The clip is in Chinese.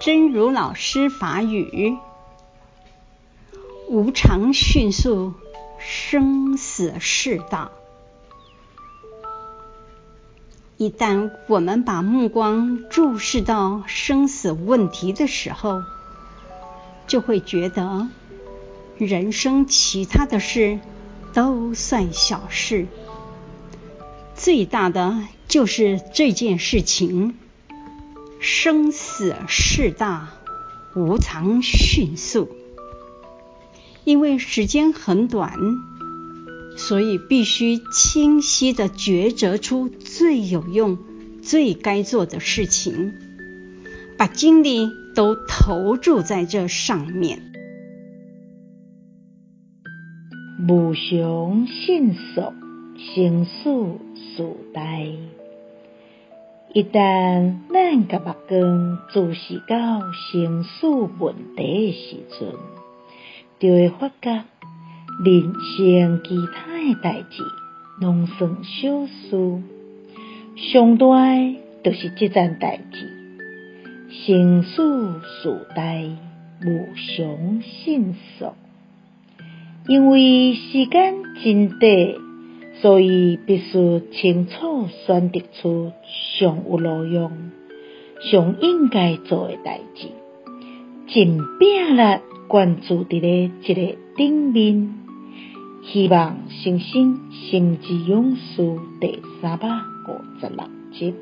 真如老师法语：无常迅速，生死事大。一旦我们把目光注视到生死问题的时候，就会觉得人生其他的事都算小事，最大的就是这件事情。生死事大，无常迅速。因为时间很短，所以必须清晰地抉择出最有用、最该做的事情，把精力都投注在这上面。无常迅速，生死事大。一旦咱把目光注视到生死问题的时阵，就会发觉人生其他的代志拢算小事，上大的就是这件代志。生死时代，无常迅速，因为时间真短。所以必须清楚选择出上有路用、上应该做的代志，尽拼力关注伫咧这个顶面。希望星星心之勇士第三百五十六集。